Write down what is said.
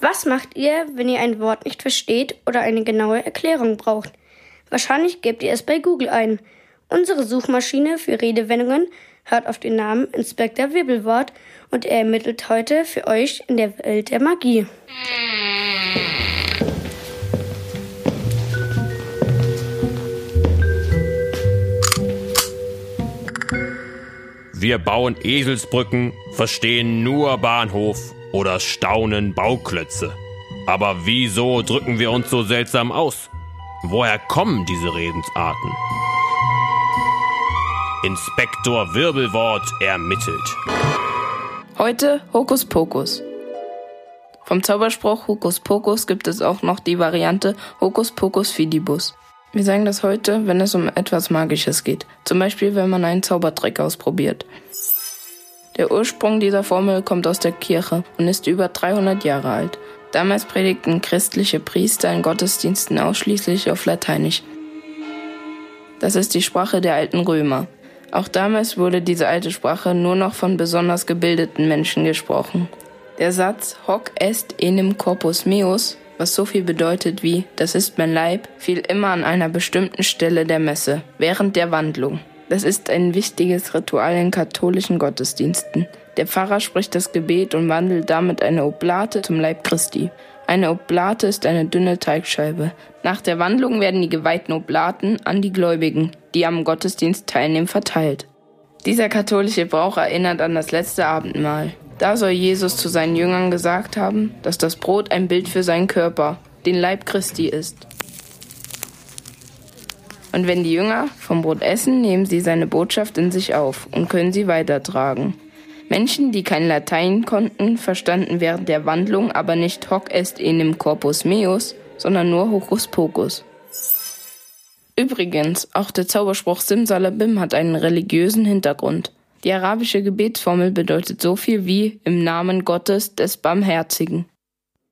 Was macht ihr, wenn ihr ein Wort nicht versteht oder eine genaue Erklärung braucht? Wahrscheinlich gebt ihr es bei Google ein. Unsere Suchmaschine für Redewendungen hört auf den Namen Inspektor Wirbelwort und er ermittelt heute für euch in der Welt der Magie. Wir bauen Eselsbrücken, verstehen nur Bahnhof oder staunen Bauklötze. Aber wieso drücken wir uns so seltsam aus? Woher kommen diese Redensarten? Inspektor Wirbelwort ermittelt. Heute Hokus Pokus. Vom Zauberspruch Hokus Pokus gibt es auch noch die Variante Hokus Pokus Fidibus. Wir sagen das heute, wenn es um etwas Magisches geht. Zum Beispiel, wenn man einen Zaubertrick ausprobiert. Der Ursprung dieser Formel kommt aus der Kirche und ist über 300 Jahre alt. Damals predigten christliche Priester in Gottesdiensten ausschließlich auf Lateinisch. Das ist die Sprache der alten Römer. Auch damals wurde diese alte Sprache nur noch von besonders gebildeten Menschen gesprochen. Der Satz Hoc est enim corpus meus was so viel bedeutet wie Das ist mein Leib, fiel immer an einer bestimmten Stelle der Messe, während der Wandlung. Das ist ein wichtiges Ritual in katholischen Gottesdiensten. Der Pfarrer spricht das Gebet und wandelt damit eine Oblate zum Leib Christi. Eine Oblate ist eine dünne Teigscheibe. Nach der Wandlung werden die geweihten Oblaten an die Gläubigen, die am Gottesdienst teilnehmen, verteilt. Dieser katholische Brauch erinnert an das letzte Abendmahl. Da soll Jesus zu seinen Jüngern gesagt haben, dass das Brot ein Bild für seinen Körper, den Leib Christi ist. Und wenn die Jünger vom Brot essen, nehmen sie seine Botschaft in sich auf und können sie weitertragen. Menschen, die kein Latein konnten, verstanden während der Wandlung aber nicht hoc est enim corpus meus, sondern nur Hokus Pokus. Übrigens, auch der Zauberspruch Simsalabim hat einen religiösen Hintergrund. Die arabische Gebetsformel bedeutet so viel wie im Namen Gottes des Barmherzigen.